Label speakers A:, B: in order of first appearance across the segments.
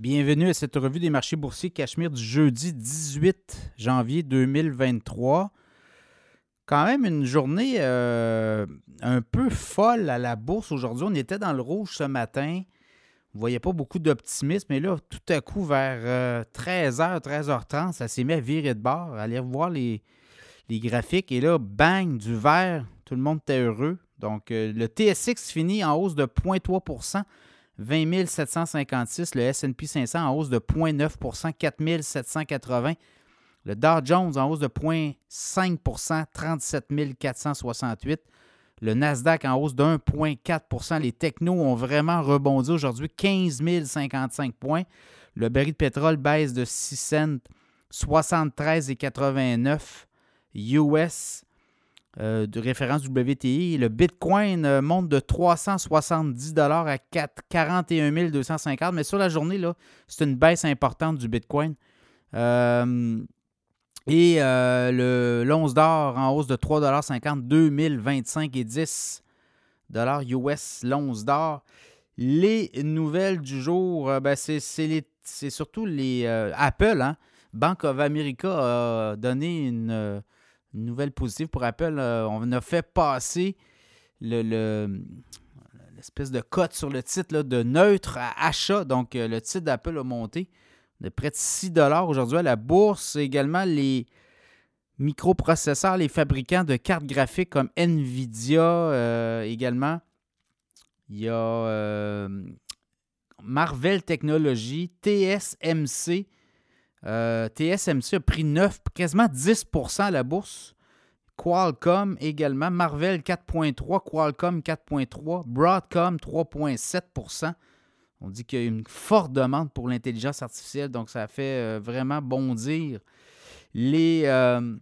A: Bienvenue à cette revue des marchés boursiers Cachemire du jeudi 18 janvier 2023. Quand même une journée euh, un peu folle à la bourse aujourd'hui. On était dans le rouge ce matin. On ne voyait pas beaucoup d'optimisme, mais là, tout à coup, vers 13h, euh, 13h30, ça s'est mis à virer de bord. Allez voir les, les graphiques. Et là, bang, du vert. Tout le monde était heureux. Donc, euh, le TSX finit en hausse de 0,3 20 756. Le SP 500 en hausse de 0,9% 4 780. Le Dow Jones en hausse de 0,5% 37 468. Le Nasdaq en hausse de 1,4% Les technos ont vraiment rebondi aujourd'hui, 15 055 points. Le baril de pétrole baisse de 6 cents, 73,89 US euh, de référence WTI. Le Bitcoin euh, monte de 370 à 41 250, mais sur la journée, c'est une baisse importante du Bitcoin. Euh, et le l'once d'or en hausse de 3,50 2025 et 10 US l'once d'or. Les nouvelles du jour, ben, c'est surtout les Apple. Hein? Bank of America a donné une une nouvelle positive pour Apple. Euh, on a fait passer le, l'espèce de cote sur le titre de neutre à achat. Donc, euh, le titre d'Apple a monté de près de 6 aujourd'hui à la bourse. Également, les microprocesseurs, les fabricants de cartes graphiques comme Nvidia euh, également. Il y a Marvel Technologies, TSMC euh, TSMC a pris 9, quasiment 10% à la bourse. Qualcomm également. Marvel 4,3, Qualcomm 4,3, Broadcom 3,7% On dit qu'il y a une forte demande pour l'intelligence artificielle, donc ça fait euh, vraiment bondir les, euh,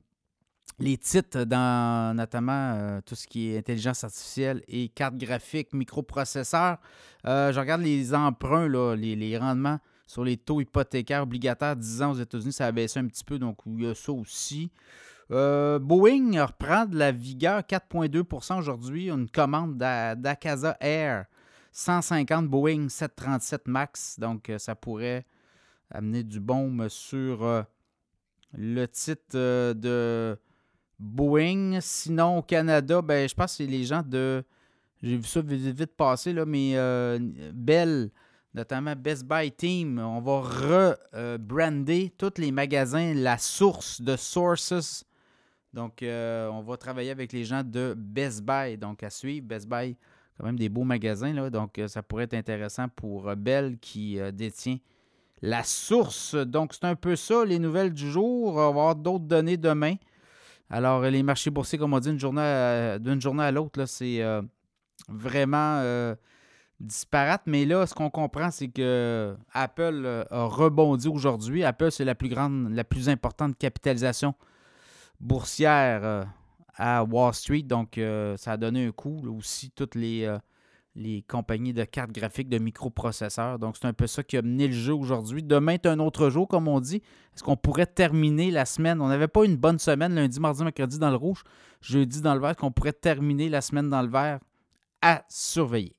A: les titres dans notamment tout ce qui est intelligence artificielle et cartes graphiques, microprocesseurs. je regarde les emprunts, les rendements sur les taux hypothécaires obligataires 10 ans aux États-Unis, ça a baissé un petit peu, donc il y a ça aussi. Euh, Boeing reprend de la vigueur, 4,2% aujourd'hui. Une commande d'Akaza Air, 150 Boeing 737 MAX. Donc, euh, ça pourrait amener du baume sur euh, le titre de Boeing. Sinon, au Canada, ben, je pense que c'est les gens de. J'ai vu ça vite, vite passer, là, mais Bell notamment Best Buy Team. On va rebrander tous les magasins, la source de Sources. Donc, euh, on va travailler avec les gens de Best Buy. Donc, à suivre, Best Buy, quand même des beaux magasins. Là, donc, euh, ça pourrait être intéressant pour euh, Bell qui détient la source. Donc, c'est un peu ça, les nouvelles du jour. On va avoir d'autres données demain. Alors, les marchés boursiers, comme on dit, d'une journée à l'autre, c'est vraiment disparate, mais là, ce qu'on comprend, c'est que Apple euh, a rebondi aujourd'hui. Apple, c'est la plus grande, la plus importante capitalisation boursière euh, à Wall Street. Donc, euh, ça a donné un coup. aussi, toutes les, les compagnies de cartes graphiques, de microprocesseurs. Donc, c'est un peu ça qui a mené le jeu aujourd'hui. Demain est un autre jour, comme on dit. Est-ce qu'on pourrait terminer la semaine? On n'avait pas une bonne semaine lundi, mardi, mercredi dans le rouge, jeudi dans le vert. Qu'on pourrait terminer la semaine dans le vert? À surveiller.